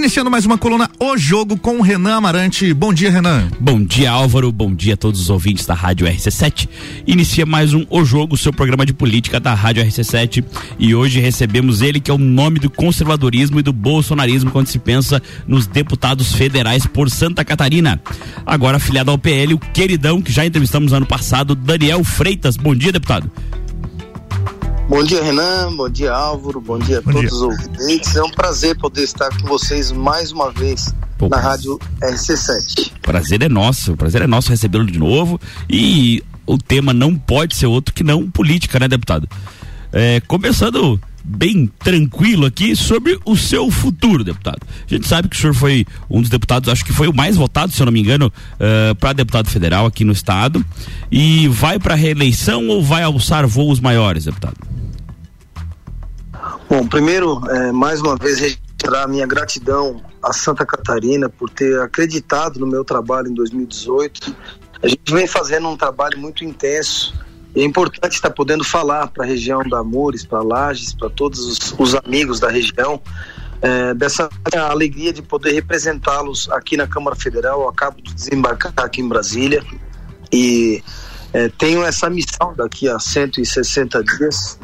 Iniciando mais uma coluna O Jogo com Renan Amarante. Bom dia, Renan. Bom dia, Álvaro. Bom dia a todos os ouvintes da Rádio RC7. Inicia mais um O Jogo, seu programa de política da Rádio RC7. E hoje recebemos ele, que é o nome do conservadorismo e do bolsonarismo quando se pensa nos deputados federais por Santa Catarina. Agora afiliado ao PL, o queridão que já entrevistamos ano passado, Daniel Freitas. Bom dia, deputado. Bom dia, Renan. Bom dia, Álvaro. Bom dia a Bom todos dia. os ouvintes. É um prazer poder estar com vocês mais uma vez Pô, na Rádio RC7. Prazer é nosso. Prazer é nosso recebê-lo de novo. E o tema não pode ser outro que não política, né, deputado? É, começando bem tranquilo aqui sobre o seu futuro, deputado. A gente sabe que o senhor foi um dos deputados, acho que foi o mais votado, se eu não me engano, uh, para deputado federal aqui no estado. E vai para reeleição ou vai alçar voos maiores, deputado? Bom, primeiro, é, mais uma vez, registrar minha gratidão a Santa Catarina por ter acreditado no meu trabalho em 2018. A gente vem fazendo um trabalho muito intenso. E é importante estar podendo falar para a região da Amores, para Lages, para todos os, os, amigos da região, é, dessa alegria de poder representá-los aqui na Câmara Federal. Eu acabo de desembarcar aqui em Brasília e é, tenho essa missão daqui a 160 dias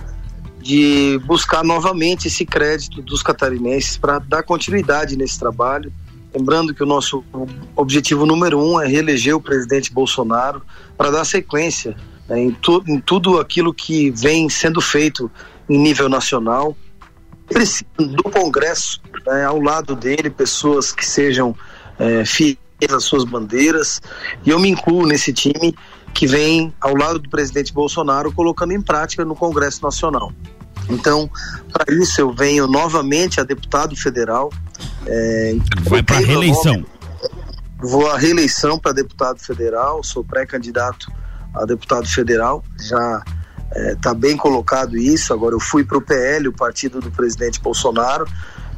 de buscar novamente esse crédito dos catarinenses para dar continuidade nesse trabalho. Lembrando que o nosso objetivo número um é reeleger o presidente Bolsonaro para dar sequência né, em, tu, em tudo aquilo que vem sendo feito em nível nacional. Precisa do Congresso, né, ao lado dele, pessoas que sejam é, fiéis às suas bandeiras, e eu me incluo nesse time que vem ao lado do presidente Bolsonaro colocando em prática no Congresso Nacional. Então, para isso eu venho novamente a deputado federal. É, Vai para reeleição. vou à reeleição para deputado federal, sou pré-candidato a deputado federal, já está é, bem colocado isso. Agora eu fui para o PL, o partido do presidente Bolsonaro,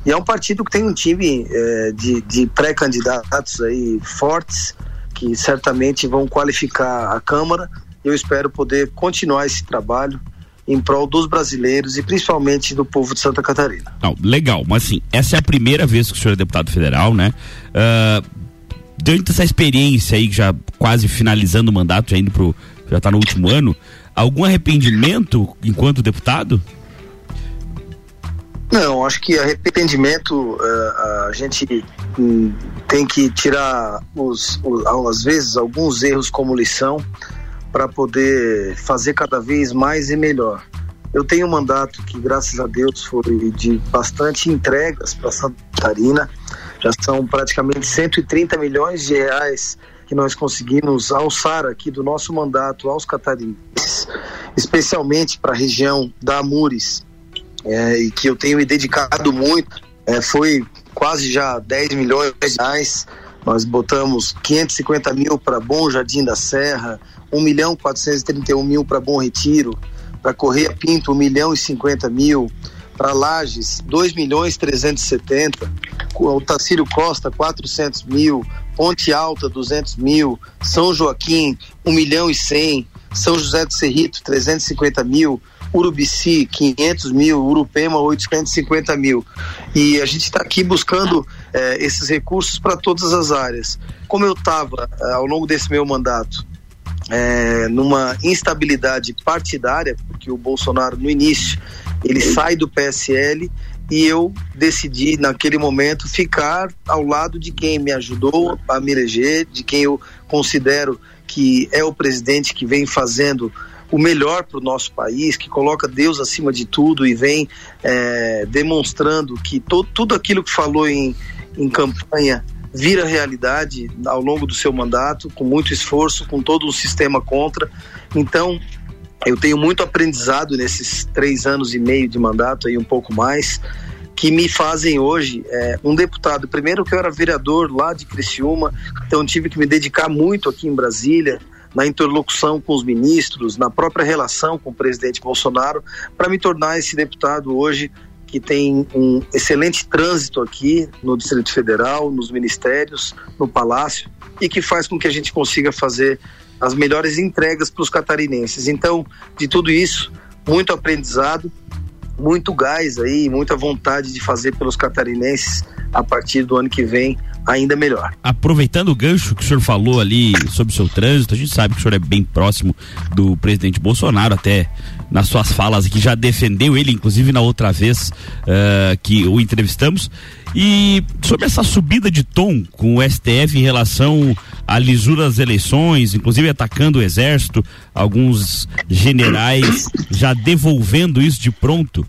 e é um partido que tem um time é, de, de pré-candidatos aí fortes, que certamente vão qualificar a Câmara. Eu espero poder continuar esse trabalho em prol dos brasileiros e principalmente do povo de Santa Catarina. Não, legal, mas assim, essa é a primeira vez que o senhor é deputado federal, né? Uh, dentro dessa experiência aí, já quase finalizando o mandato, já indo pro, já está no último ano, algum arrependimento enquanto deputado? Não, acho que arrependimento uh, a gente um, tem que tirar os, os, às vezes alguns erros como lição para poder fazer cada vez mais e melhor. Eu tenho um mandato que, graças a Deus, foi de bastante entregas para Santa Catarina. Já são praticamente 130 milhões de reais que nós conseguimos alçar aqui do nosso mandato aos catarinenses, especialmente para a região da Amures, é, e que eu tenho me dedicado muito. É, foi quase já 10 milhões de reais. Nós botamos 550 mil para Bom Jardim da Serra, 1 milhão 431 mil para Bom Retiro, para Correia Pinto 1 milhão e 50 mil, para Lages 2 milhões 370, o Tacílio Costa 400 mil, Ponte Alta 200 mil, São Joaquim 1 milhão e 100, São José do Cerrito 350 mil, Urubici 500 mil, Urupema 850 mil. E a gente está aqui buscando eh, esses recursos para todas as áreas. Como eu estava eh, ao longo desse meu mandato é, numa instabilidade partidária, porque o Bolsonaro no início ele sai do PSL e eu decidi naquele momento ficar ao lado de quem me ajudou a me eleger, de quem eu considero que é o presidente que vem fazendo o melhor para o nosso país, que coloca Deus acima de tudo e vem é, demonstrando que to, tudo aquilo que falou em, em campanha vira realidade ao longo do seu mandato, com muito esforço, com todo o sistema contra. Então, eu tenho muito aprendizado nesses três anos e meio de mandato, aí um pouco mais, que me fazem hoje é, um deputado. Primeiro que eu era vereador lá de Criciúma, então tive que me dedicar muito aqui em Brasília, na interlocução com os ministros, na própria relação com o presidente Bolsonaro, para me tornar esse deputado hoje que tem um excelente trânsito aqui no Distrito Federal, nos ministérios, no Palácio, e que faz com que a gente consiga fazer as melhores entregas para os catarinenses. Então, de tudo isso, muito aprendizado muito gás aí, muita vontade de fazer pelos catarinenses a partir do ano que vem ainda melhor. Aproveitando o gancho que o senhor falou ali sobre o seu trânsito, a gente sabe que o senhor é bem próximo do presidente Bolsonaro, até nas suas falas aqui já defendeu ele, inclusive na outra vez uh, que o entrevistamos. E sobre essa subida de tom com o STF em relação à lisura das eleições, inclusive atacando o exército, alguns generais já devolvendo isso de pronto.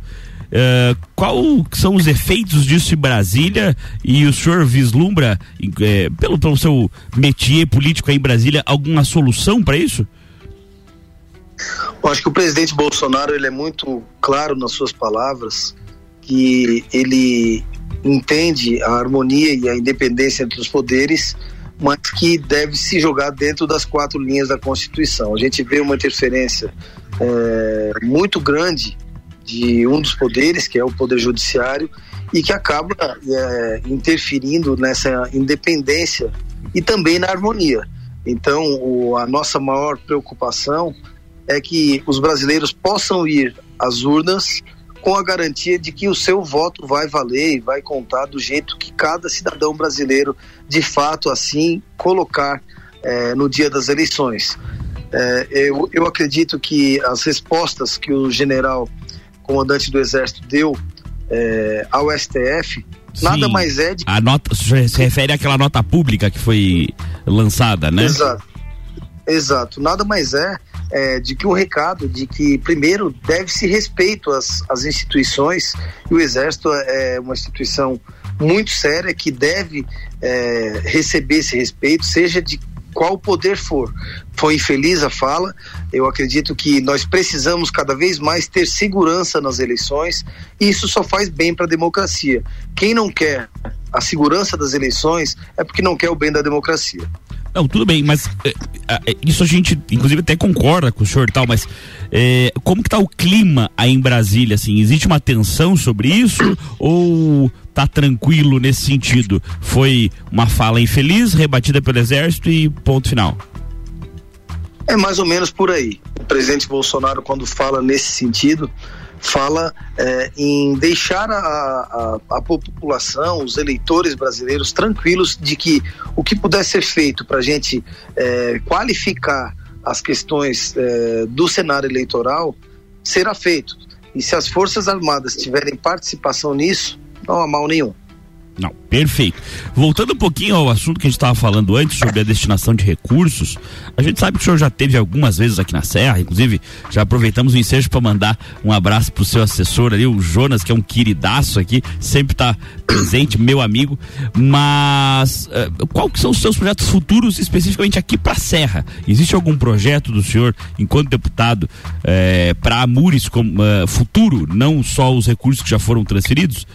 Uh, qual são os efeitos disso em Brasília e o senhor vislumbra, uh, pelo, pelo seu métier político aí em Brasília, alguma solução para isso? Eu acho que o presidente Bolsonaro ele é muito claro nas suas palavras que ele entende a harmonia e a independência entre os poderes, mas que deve se jogar dentro das quatro linhas da Constituição. A gente vê uma interferência é, muito grande de um dos poderes, que é o Poder Judiciário, e que acaba é, interferindo nessa independência e também na harmonia. Então, o, a nossa maior preocupação é que os brasileiros possam ir às urnas com a garantia de que o seu voto vai valer e vai contar do jeito que cada cidadão brasileiro de fato assim colocar é, no dia das eleições. É, eu, eu acredito que as respostas que o general comandante do Exército deu é, ao STF Sim, nada mais é de. A nota se refere àquela nota pública que foi lançada, né? Exato. Exato. Nada mais é, é de que o um recado de que, primeiro, deve-se respeito às, às instituições, e o Exército é uma instituição muito séria que deve é, receber esse respeito, seja de qual poder for. Foi infeliz a fala. Eu acredito que nós precisamos cada vez mais ter segurança nas eleições e isso só faz bem para a democracia. Quem não quer a segurança das eleições é porque não quer o bem da democracia. Não, tudo bem, mas é, é, isso a gente, inclusive, até concorda com o senhor e tal, mas é, como que tá o clima aí em Brasília, assim? Existe uma tensão sobre isso ou tá tranquilo nesse sentido? Foi uma fala infeliz, rebatida pelo exército e ponto final? É mais ou menos por aí. O presidente Bolsonaro, quando fala nesse sentido, fala é, em deixar a, a, a, população, os eleitores brasileiros tranquilos de que o que puder ser feito para a gente é, qualificar as questões é, do cenário eleitoral será feito. E se as Forças Armadas tiverem participação nisso, não há mal nenhum. Não, perfeito. Voltando um pouquinho ao assunto que a gente estava falando antes sobre a destinação de recursos, a gente sabe que o senhor já teve algumas vezes aqui na Serra, inclusive já aproveitamos o ensejo para mandar um abraço pro seu assessor ali, o Jonas, que é um queridaço aqui, sempre está presente, meu amigo. Mas uh, qual que são os seus projetos futuros especificamente aqui para a Serra? Existe algum projeto do senhor, enquanto deputado, eh, para Amures como uh, futuro, não só os recursos que já foram transferidos?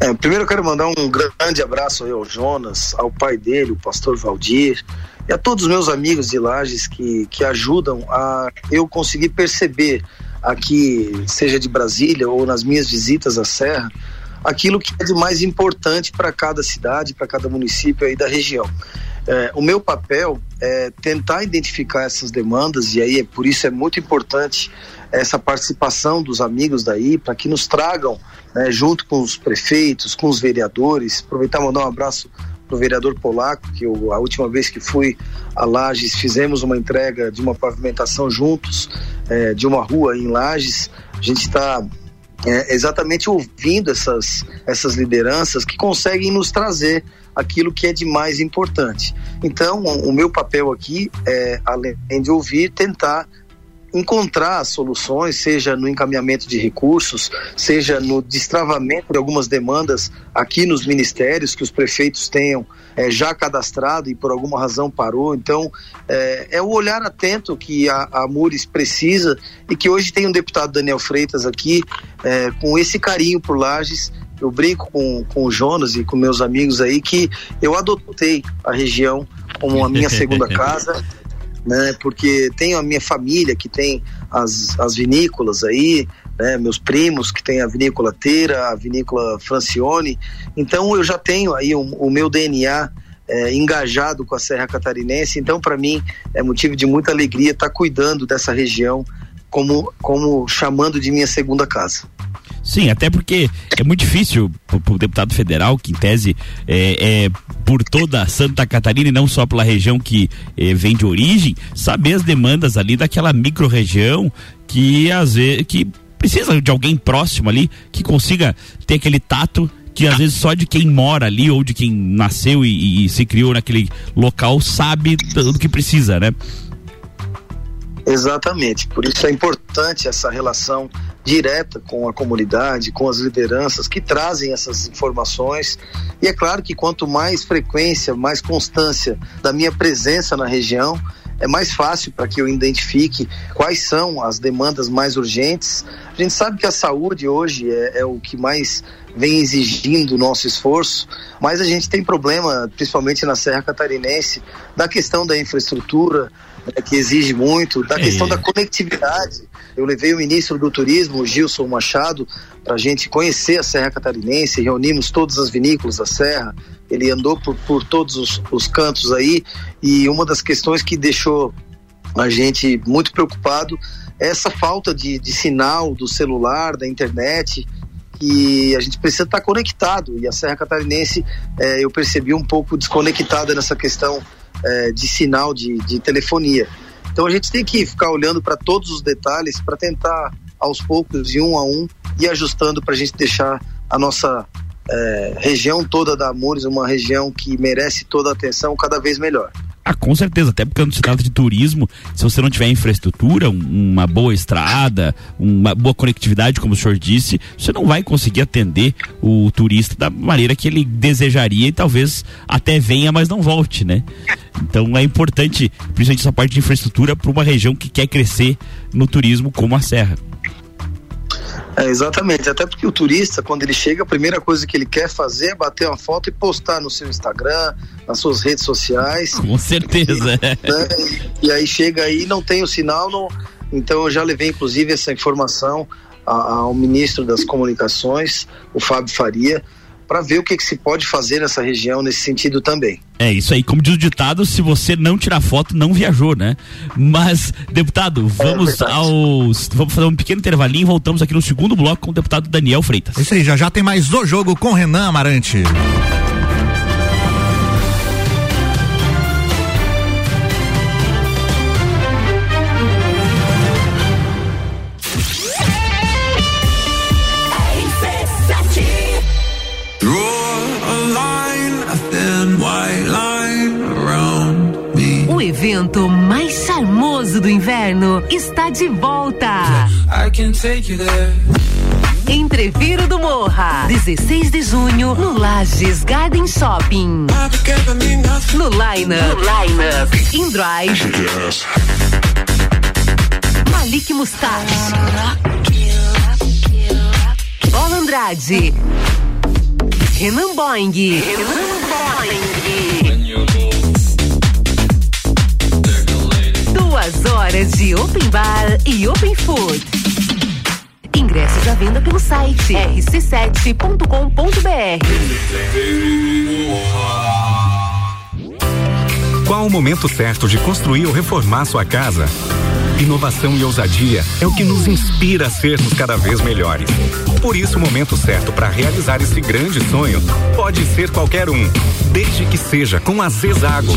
É, primeiro eu quero mandar um grande abraço ao Jonas, ao pai dele, o pastor Valdir, e a todos os meus amigos de Lages que, que ajudam a eu conseguir perceber aqui, seja de Brasília ou nas minhas visitas à Serra, aquilo que é de mais importante para cada cidade, para cada município aí da região. É, o meu papel é tentar identificar essas demandas e aí é por isso é muito importante essa participação dos amigos daí para que nos tragam né, junto com os prefeitos, com os vereadores. Aproveitar e mandar um abraço para o vereador Polaco, que eu, a última vez que fui a Lages fizemos uma entrega de uma pavimentação juntos, é, de uma rua em Lages. A gente está é, exatamente ouvindo essas, essas lideranças que conseguem nos trazer aquilo que é de mais importante. Então, o meu papel aqui é, além de ouvir, tentar encontrar soluções, seja no encaminhamento de recursos, seja no destravamento de algumas demandas aqui nos ministérios que os prefeitos tenham é, já cadastrado e por alguma razão parou. Então, é, é o olhar atento que a, a Mures precisa e que hoje tem um deputado Daniel Freitas aqui é, com esse carinho por Lages. Eu brinco com, com o Jonas e com meus amigos aí que eu adotei a região como a minha segunda casa né? Porque tenho a minha família que tem as, as vinícolas aí, né? Meus primos que tem a vinícola Teira, a vinícola Francione. Então eu já tenho aí o, o meu DNA é, engajado com a Serra Catarinense. Então para mim é motivo de muita alegria estar tá cuidando dessa região como, como chamando de minha segunda casa. Sim, até porque é muito difícil para o deputado federal, que em tese é, é, por toda Santa Catarina e não só pela região que é, vem de origem, saber as demandas ali daquela micro-região que às vezes que precisa de alguém próximo ali que consiga ter aquele tato que às vezes só de quem mora ali ou de quem nasceu e, e se criou naquele local sabe do, do que precisa, né? Exatamente, por isso é importante essa relação direta com a comunidade, com as lideranças que trazem essas informações. E é claro que quanto mais frequência, mais constância da minha presença na região, é mais fácil para que eu identifique quais são as demandas mais urgentes. A gente sabe que a saúde hoje é, é o que mais vem exigindo o nosso esforço, mas a gente tem problema, principalmente na Serra Catarinense, da questão da infraestrutura, né, que exige muito, da questão é. da conectividade. Eu levei o ministro do Turismo, Gilson Machado, para a gente conhecer a Serra Catarinense, reunimos todas as vinícolas da Serra, ele andou por, por todos os, os cantos aí, e uma das questões que deixou a gente muito preocupado é essa falta de, de sinal do celular, da internet, que a gente precisa estar conectado, e a Serra Catarinense é, eu percebi um pouco desconectada nessa questão é, de sinal de, de telefonia. Então a gente tem que ficar olhando para todos os detalhes para tentar aos poucos, de um a um, ir ajustando para a gente deixar a nossa é, região toda da Amores uma região que merece toda a atenção cada vez melhor. Ah, com certeza, até porque quando se trata de turismo, se você não tiver infraestrutura, um, uma boa estrada, uma boa conectividade, como o senhor disse, você não vai conseguir atender o turista da maneira que ele desejaria e talvez até venha, mas não volte, né? Então é importante, principalmente essa parte de infraestrutura, para uma região que quer crescer no turismo como a Serra. É, exatamente, até porque o turista, quando ele chega, a primeira coisa que ele quer fazer é bater uma foto e postar no seu Instagram, nas suas redes sociais. Com certeza. E, né, e aí chega aí não tem o sinal, não, então eu já levei inclusive essa informação ao ministro das Comunicações, o Fábio Faria, para ver o que, que, se pode fazer nessa região nesse sentido também. É isso aí, como diz o ditado, se você não tirar foto, não viajou, né? Mas, deputado, é vamos é aos. Vamos fazer um pequeno intervalinho e voltamos aqui no segundo bloco com o deputado Daniel Freitas. Isso aí, já já tem mais o jogo com Renan Amarante. Evento mais charmoso do inverno está de volta. Entreviro do Morra, 16 de junho, no Lages Garden Shopping. No Lineup, no Lineup, Drive, Malik Mustache, Bola Andrade, Renan Boing, Renan Horas de Open Bar e Open Food. Ingressos à venda pelo site rc7.com.br. Qual o momento certo de construir ou reformar sua casa? Inovação e ousadia é o que nos inspira a sermos cada vez melhores. Por isso, o momento certo para realizar esse grande sonho pode ser qualquer um, desde que seja com a Zezago.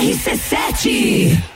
RC7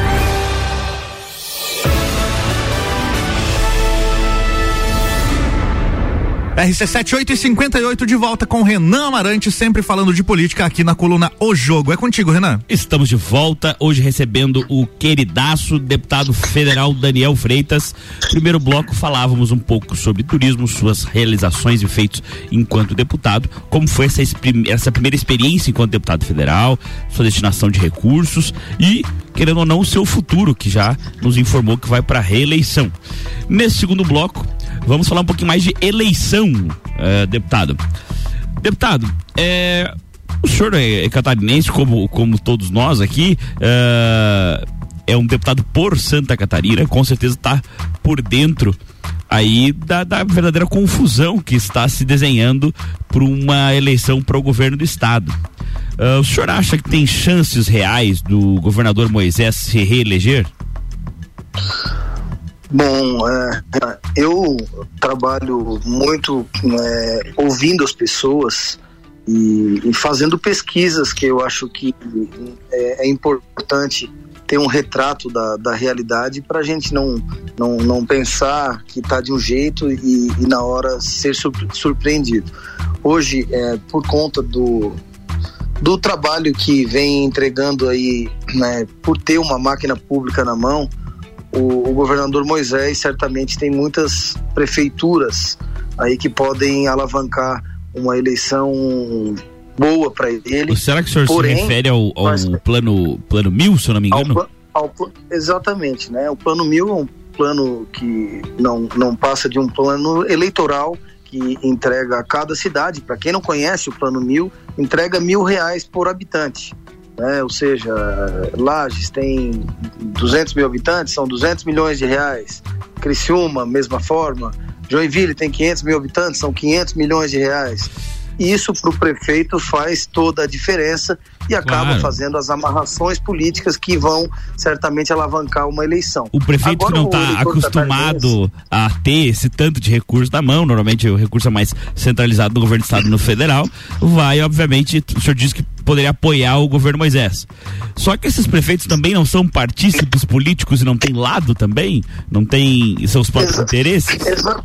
RC7 8 e 58 de volta com Renan Amarante, sempre falando de política aqui na coluna O Jogo. É contigo, Renan. Estamos de volta, hoje recebendo o queridaço deputado federal Daniel Freitas. Primeiro bloco falávamos um pouco sobre turismo, suas realizações e feitos enquanto deputado, como foi essa, essa primeira experiência enquanto deputado federal, sua destinação de recursos e, querendo ou não, o seu futuro, que já nos informou que vai para reeleição. Nesse segundo bloco, Vamos falar um pouquinho mais de eleição, uh, deputado. Deputado, é, o senhor é, é, catarinense, como, como todos nós aqui, uh, é um deputado por Santa Catarina, com certeza está por dentro aí da, da, verdadeira confusão que está se desenhando por uma eleição para o governo do estado. Uh, o senhor acha que tem chances reais do governador Moisés se reeleger? Bom, é, eu trabalho muito é, ouvindo as pessoas e, e, fazendo pesquisas que eu acho que é, é importante ter um retrato da, da realidade para a gente não, não, não pensar que está de um jeito e, e, na hora ser surpreendido. Hoje, é, por conta do, do trabalho que vem entregando aí, né, por ter uma máquina pública na mão, o, o governador Moisés certamente tem muitas prefeituras aí que podem alavancar uma eleição boa para ele. Será que o senhor Porém, se refere ao, ao mas, plano, plano mil, se eu não me engano? Ao, ao, exatamente, né? O plano mil é um plano que não, não passa de um plano eleitoral que entrega a cada cidade, para quem não conhece o plano mil, entrega mil reais por habitante né? ou seja, Lages tem 200 mil habitantes, são 200 milhões de reais. Criciúma, mesma forma. Joinville tem 500 mil habitantes, são 500 milhões de reais. Isso para o prefeito faz toda a diferença e acaba claro. fazendo as amarrações políticas que vão certamente alavancar uma eleição. O prefeito Agora, que não está acostumado a ter esse tanto de recurso na mão, normalmente o recurso é mais centralizado no governo do estado e no federal, vai, obviamente, o senhor disse que poderia apoiar o governo Moisés. Só que esses prefeitos também não são partícipes políticos e não têm lado também? Não têm seus próprios Exa interesses? Exa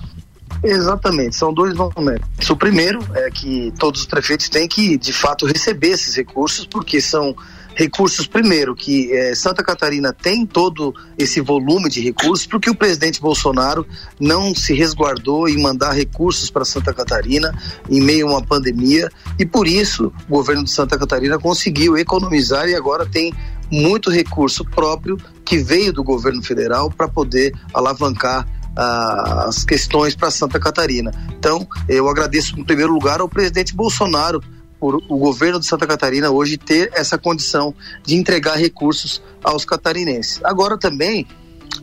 Exatamente, são dois momentos. O primeiro é que todos os prefeitos têm que, de fato, receber esses recursos, porque são recursos, primeiro, que eh, Santa Catarina tem todo esse volume de recursos, porque o presidente Bolsonaro não se resguardou em mandar recursos para Santa Catarina em meio a uma pandemia, e por isso o governo de Santa Catarina conseguiu economizar e agora tem muito recurso próprio que veio do governo federal para poder alavancar as questões para Santa Catarina. Então, eu agradeço em primeiro lugar ao presidente Bolsonaro por o governo de Santa Catarina hoje ter essa condição de entregar recursos aos catarinenses. Agora também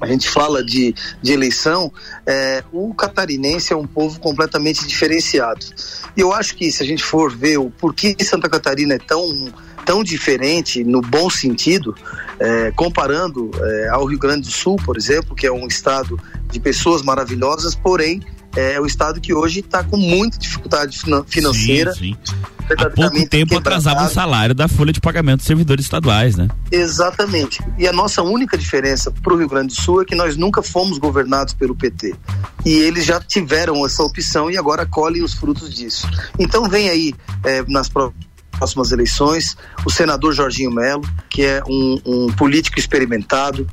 a gente fala de, de eleição, é, o catarinense é um povo completamente diferenciado. E eu acho que se a gente for ver o porquê Santa Catarina é tão tão diferente no bom sentido, é, comparando é, ao Rio Grande do Sul, por exemplo, que é um estado de pessoas maravilhosas, porém é o estado que hoje está com muita dificuldade financeira. Sim, sim. Há pouco tempo atrasava o salário da folha de pagamento dos servidores estaduais, né? Exatamente. E a nossa única diferença para o Rio Grande do Sul é que nós nunca fomos governados pelo PT. E eles já tiveram essa opção e agora colhem os frutos disso. Então vem aí, é, nas próximas próximas eleições, o senador Jorginho Melo, que é um, um político experimentado,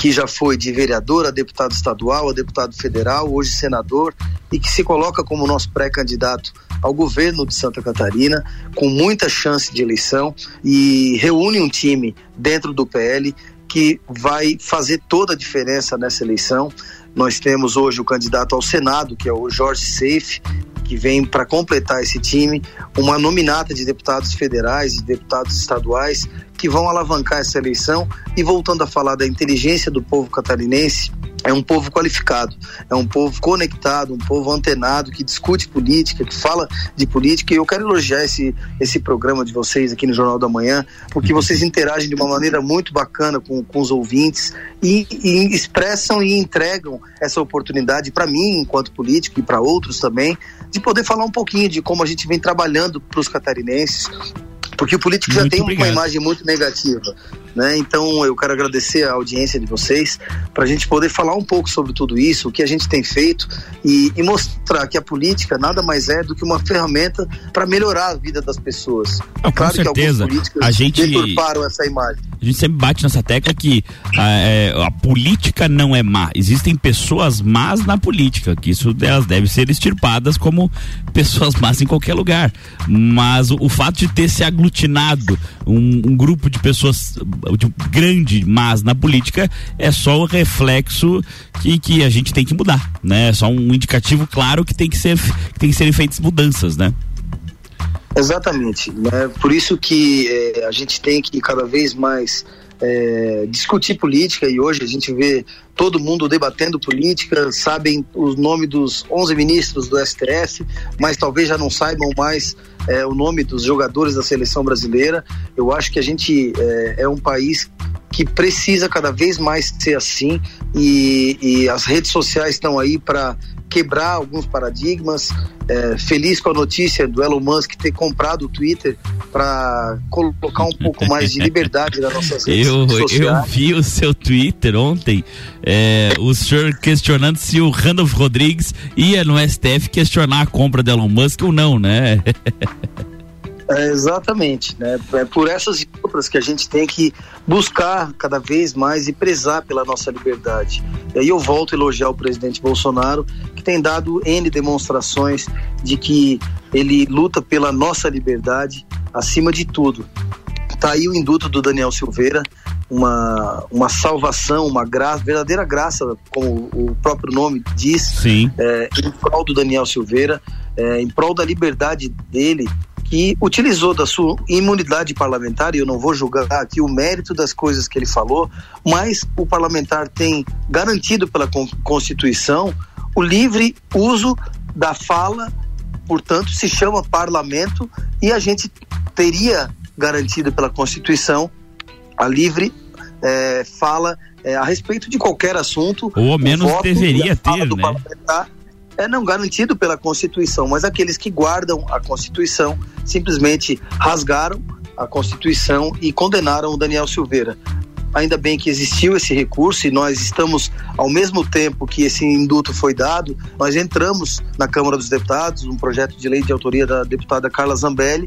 que já foi de vereador a deputado estadual, a deputado federal, hoje senador, e que se coloca como nosso pré-candidato ao governo de Santa Catarina, com muita chance de eleição, e reúne um time dentro do PL que vai fazer toda a diferença nessa eleição. Nós temos hoje o candidato ao Senado, que é o Jorge Seife, que vem para completar esse time, uma nominata de deputados federais e deputados estaduais que vão alavancar essa eleição. E voltando a falar da inteligência do povo catarinense, é um povo qualificado, é um povo conectado, um povo antenado, que discute política, que fala de política. E eu quero elogiar esse, esse programa de vocês aqui no Jornal da Manhã, porque vocês interagem de uma maneira muito bacana com, com os ouvintes e, e expressam e entregam essa oportunidade para mim, enquanto político, e para outros também, de poder falar um pouquinho de como a gente vem trabalhando para os catarinenses, porque o político muito já tem obrigado. uma imagem muito negativa. Né? Então eu quero agradecer a audiência de vocês para a gente poder falar um pouco sobre tudo isso, o que a gente tem feito e, e mostrar que a política nada mais é do que uma ferramenta para melhorar a vida das pessoas. Não, claro com certeza. a gente deturparam essa imagem. A gente sempre bate nessa tecla que a, é, a, política não é má. Existem pessoas más na política, que isso elas devem ser extirpadas como pessoas más em qualquer lugar. Mas o, o fato de ter se aglutinado um, um grupo de pessoas de grande mas na política é só o reflexo que, que a gente tem que mudar, né? É só um indicativo claro que tem que ser que tem que serem feitas mudanças, né? Exatamente, né? Por isso que é, a gente tem que cada vez mais é, discutir política e hoje a gente vê todo mundo debatendo política, sabem o nome dos 11 ministros do STF, mas talvez já não saibam mais é, o nome dos jogadores da seleção brasileira. Eu acho que a gente é, é um país que precisa cada vez mais ser assim e, e as redes sociais estão aí para quebrar alguns paradigmas. É, feliz com a notícia do Elon Musk ter comprado o Twitter para colocar um pouco mais de liberdade nas nossas redes eu, sociais. Eu vi o seu Twitter ontem, é, o senhor questionando se o Randolph Rodrigues ia no STF questionar a compra do Elon Musk ou não, né? É, exatamente, né? É por essas e outras que a gente tem que buscar cada vez mais e prezar pela nossa liberdade. E aí eu volto a elogiar o presidente Bolsonaro, que tem dado N demonstrações de que ele luta pela nossa liberdade acima de tudo. Tá aí o induto do Daniel Silveira, uma, uma salvação, uma graça, verdadeira graça, como o próprio nome diz, Sim. É, em prol do Daniel Silveira, é, em prol da liberdade dele que utilizou da sua imunidade parlamentar, e eu não vou julgar aqui o mérito das coisas que ele falou, mas o parlamentar tem garantido pela Constituição o livre uso da fala, portanto, se chama parlamento, e a gente teria garantido pela Constituição a livre é, fala é, a respeito de qualquer assunto. Ou ao menos deveria ter, né? É não garantido pela Constituição, mas aqueles que guardam a Constituição simplesmente rasgaram a Constituição e condenaram o Daniel Silveira. Ainda bem que existiu esse recurso e nós estamos, ao mesmo tempo que esse induto foi dado, nós entramos na Câmara dos Deputados, um projeto de lei de autoria da deputada Carla Zambelli,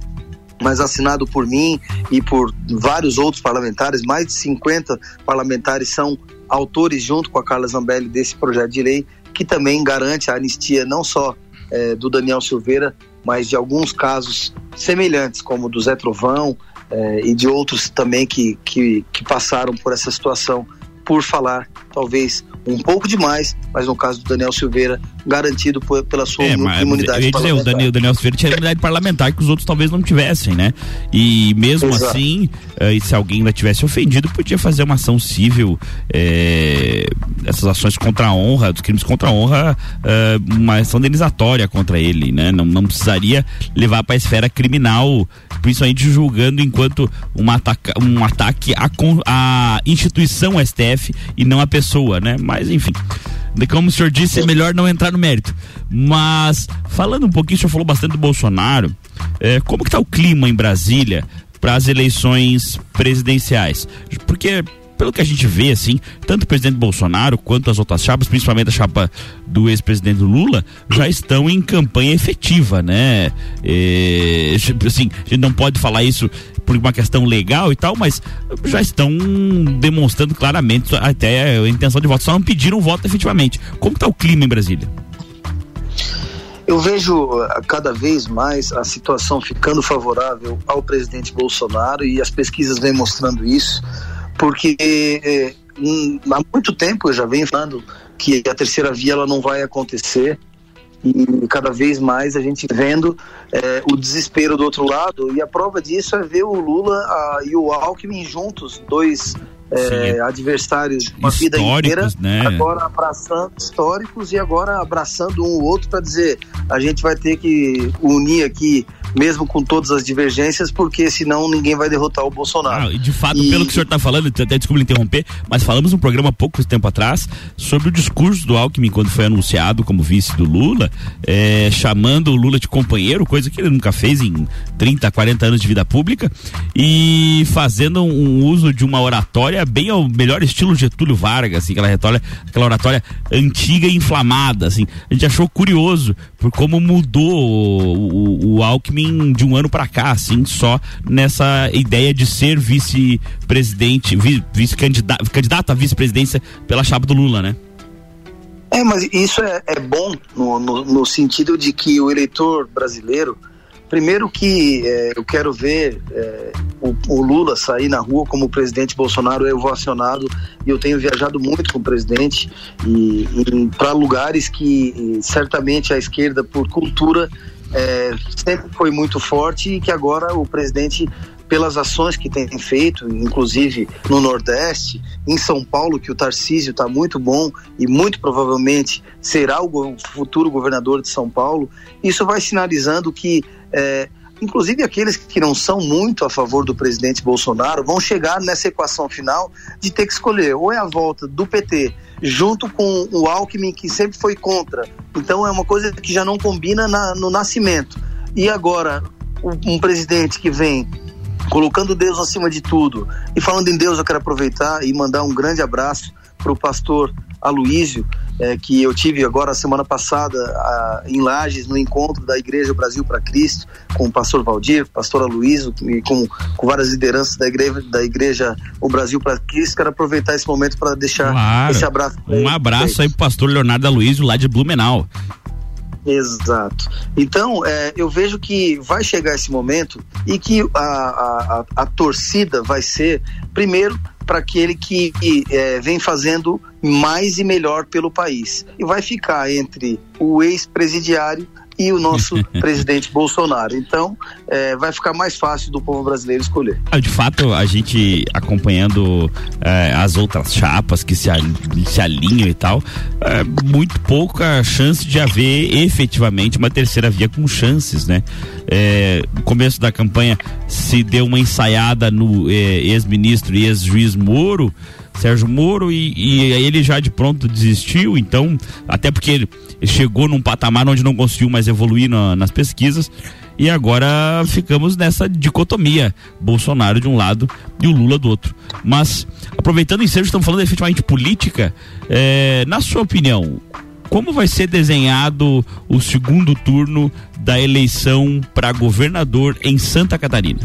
mas assinado por mim e por vários outros parlamentares, mais de 50 parlamentares são autores, junto com a Carla Zambelli, desse projeto de lei que também garante a anistia não só é, do Daniel Silveira, mas de alguns casos semelhantes, como do Zé Trovão é, e de outros também que, que, que passaram por essa situação. Por falar, talvez, um pouco demais, mas no caso do Daniel Silveira, garantido por, pela sua é, imunidade dizer, o Daniel, Daniel Silveira tinha imunidade parlamentar que os outros talvez não tivessem, né? E mesmo Exato. assim, uh, se alguém ainda tivesse ofendido, podia fazer uma ação civil, é, essas ações contra a honra, dos crimes contra a honra, uh, uma ação indenizatória contra ele, né? Não, não precisaria levar para a esfera criminal, principalmente julgando enquanto uma ataca, um ataque à, à instituição STF e não à pessoa, né? Mas enfim. Como o senhor disse, é melhor não entrar no mérito. Mas, falando um pouquinho, o senhor falou bastante do Bolsonaro. É, como que tá o clima em Brasília para as eleições presidenciais? Porque pelo que a gente vê, assim, tanto o presidente Bolsonaro quanto as outras chapas, principalmente a chapa do ex-presidente Lula, já estão em campanha efetiva, né? É, assim, a gente não pode falar isso por uma questão legal e tal, mas já estão demonstrando claramente até a intenção de voto, só não pediram voto efetivamente. Como está o clima em Brasília? Eu vejo uh, cada vez mais a situação ficando favorável ao presidente Bolsonaro e as pesquisas vêm mostrando isso, porque eh, há muito tempo eu já venho falando que a terceira via ela não vai acontecer e cada vez mais a gente vendo eh, o desespero do outro lado. E a prova disso é ver o Lula a, e o Alckmin juntos, dois é, adversários uma vida inteira, né? agora abraçando históricos e agora abraçando um ou outro para dizer a gente vai ter que unir aqui mesmo com todas as divergências, porque senão ninguém vai derrotar o Bolsonaro. Ah, de fato, e... pelo que o senhor está falando, até desculpa interromper, mas falamos um programa há pouco tempo atrás sobre o discurso do Alckmin quando foi anunciado como vice do Lula, é, chamando o Lula de companheiro, coisa que ele nunca fez em 30, 40 anos de vida pública, e fazendo um uso de uma oratória bem ao melhor estilo Getúlio Vargas, assim, aquela oratória, aquela oratória antiga e inflamada, assim. A gente achou curioso por como mudou o, o, o Alckmin de um ano para cá, assim, só nessa ideia de ser vice-presidente, vice-candidato candidato à vice-presidência pela chapa do Lula, né? É, mas isso é, é bom no, no, no, sentido de que o eleitor brasileiro, primeiro que é, eu quero ver é, o, o, Lula sair na rua como o presidente Bolsonaro é ovacionado e eu tenho viajado muito com o presidente e, e para lugares que certamente a esquerda por cultura é, sempre foi muito forte e que agora o presidente pelas ações que tem feito, inclusive no Nordeste, em São Paulo, que o Tarcísio está muito bom e muito provavelmente será o futuro governador de São Paulo, isso vai sinalizando que é, inclusive aqueles que não são muito a favor do presidente Bolsonaro, vão chegar nessa equação final de ter que escolher ou é a volta do PT junto com o Alckmin, que sempre foi contra. Então é uma coisa que já não combina na, no nascimento. E agora, um presidente que vem colocando Deus acima de tudo. E falando em Deus, eu quero aproveitar e mandar um grande abraço para o pastor Aloísio, é, que eu tive agora semana passada a, em Lages, no encontro da Igreja Brasil para Cristo, com o pastor Valdir, pastor Aloysio e com, com várias lideranças da igreja, da igreja O Brasil para Cristo. Quero aproveitar esse momento para deixar claro. esse abraço. Um abraço aí para o pastor Leonardo Aloysio, lá de Blumenau. Exato. Então, é, eu vejo que vai chegar esse momento e que a, a, a, torcida vai ser, primeiro, para aquele que, que é, vem fazendo mais e melhor pelo país. E vai ficar entre o ex-presidiário e o nosso presidente Bolsonaro. Então, é, vai ficar mais fácil do povo brasileiro escolher. Ah, de fato, a gente acompanhando é, as outras chapas que se, se alinham e tal, é, muito pouca chance de haver efetivamente uma terceira via com chances, né? É, no começo da campanha se deu uma ensaiada no é, ex-ministro e ex-juiz Moro, Sérgio Moro e, e ele já de pronto desistiu, então, até porque ele chegou num patamar onde não conseguiu mais evoluir na, nas pesquisas e agora ficamos nessa dicotomia, Bolsonaro de um lado e o Lula do outro. Mas, aproveitando o estamos falando efetivamente política, é, na sua opinião, como vai ser desenhado o segundo turno da eleição para governador em Santa Catarina?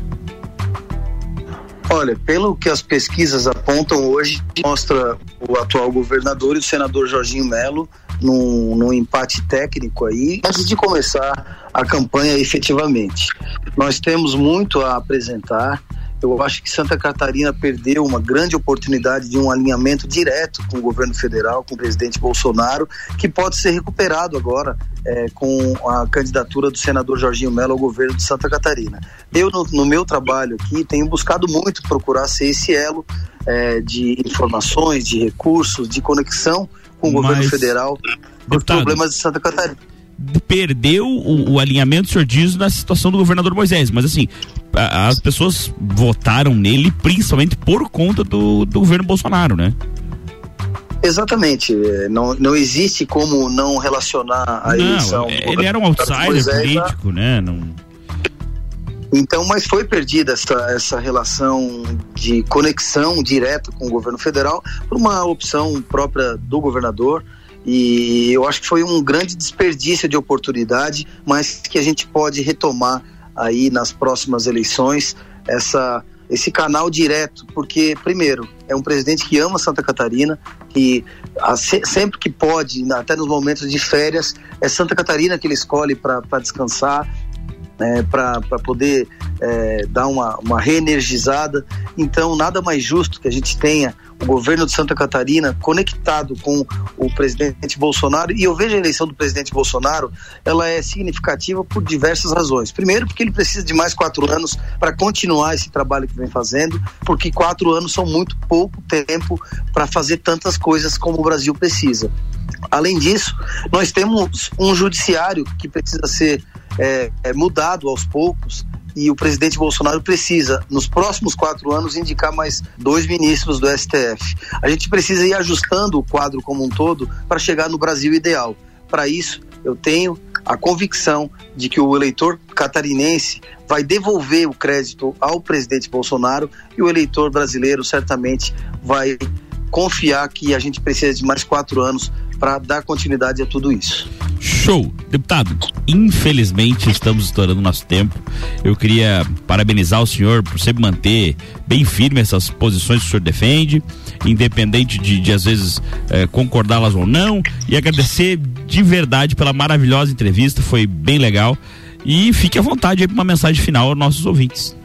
Olha, pelo que as pesquisas apontam hoje, mostra o atual governador e o senador Jorginho Melo num, num empate técnico aí, antes de começar a campanha efetivamente. Nós temos muito a apresentar. Eu acho que Santa Catarina perdeu uma grande oportunidade de um alinhamento direto com o governo federal, com o presidente Bolsonaro, que pode ser recuperado agora é, com a candidatura do senador Jorginho Mello ao governo de Santa Catarina. Eu, no, no meu trabalho aqui, tenho buscado muito procurar ser esse elo é, de informações, de recursos, de conexão com o Mas, governo federal por problemas de Santa Catarina perdeu o, o, alinhamento, o senhor diz, na situação do governador Moisés. Mas assim, a, as pessoas votaram nele principalmente por conta do, do governo Bolsonaro, né? Exatamente. É, não, não existe como não relacionar a não, eleição. Ele era um outsider político, né? Não... Então, mas foi perdida essa, essa relação de conexão direta com o governo federal por uma opção própria do governador. E eu acho que foi um grande desperdício de oportunidade, mas que a gente pode retomar aí nas próximas eleições essa esse canal direto, porque primeiro é um presidente que ama Santa Catarina, que sempre que pode, até nos momentos de férias, é Santa Catarina que ele escolhe para descansar, né, para poder é, dar uma, uma reenergizada. Então, nada mais justo que a gente tenha o governo de Santa Catarina conectado com o presidente Bolsonaro. E eu vejo a eleição do presidente Bolsonaro, ela é significativa por diversas razões. Primeiro, porque ele precisa de mais quatro anos para continuar esse trabalho que vem fazendo, porque quatro anos são muito pouco tempo para fazer tantas coisas como o Brasil precisa. Além disso, nós temos um judiciário que precisa ser é, mudado aos poucos e o presidente Bolsonaro precisa, nos próximos quatro anos, indicar mais dois ministros do STF. A gente precisa ir ajustando o quadro como um todo para chegar no Brasil ideal. Para isso, eu tenho a convicção de que o eleitor catarinense vai devolver o crédito ao presidente Bolsonaro e o eleitor brasileiro certamente vai confiar que a gente precisa de mais quatro anos para dar continuidade a tudo isso. Show. Deputado, infelizmente estamos estourando nosso tempo. Eu queria parabenizar o senhor por sempre manter bem firme essas posições que o senhor defende, independente de, de às vezes eh, concordá-las ou não, e agradecer de verdade pela maravilhosa entrevista, foi bem legal. E fique à vontade aí para uma mensagem final aos nossos ouvintes.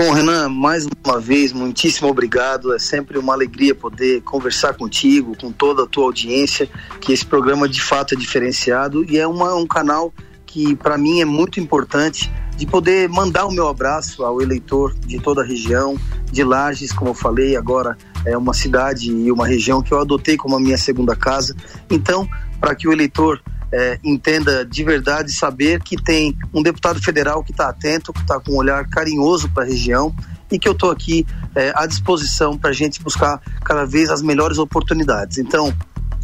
Bom, Renan, mais uma vez, muitíssimo obrigado. É sempre uma alegria poder conversar contigo, com toda a tua audiência, que esse programa de fato é diferenciado e é uma, um canal que para mim é muito importante de poder mandar o meu abraço ao eleitor de toda a região, de Lages, como eu falei, agora é uma cidade e uma região que eu adotei como a minha segunda casa. Então, para que o eleitor é, entenda de verdade saber que tem um deputado federal que está atento, que está com um olhar carinhoso para a região e que eu estou aqui é, à disposição para a gente buscar cada vez as melhores oportunidades. Então,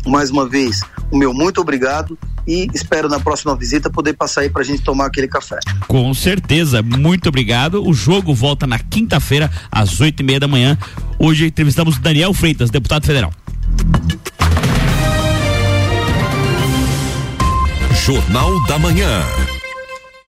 mais uma vez, o meu muito obrigado e espero na próxima visita poder passar aí para a gente tomar aquele café. Com certeza, muito obrigado. O jogo volta na quinta-feira às oito e meia da manhã. Hoje entrevistamos Daniel Freitas, deputado federal. Jornal da Manhã.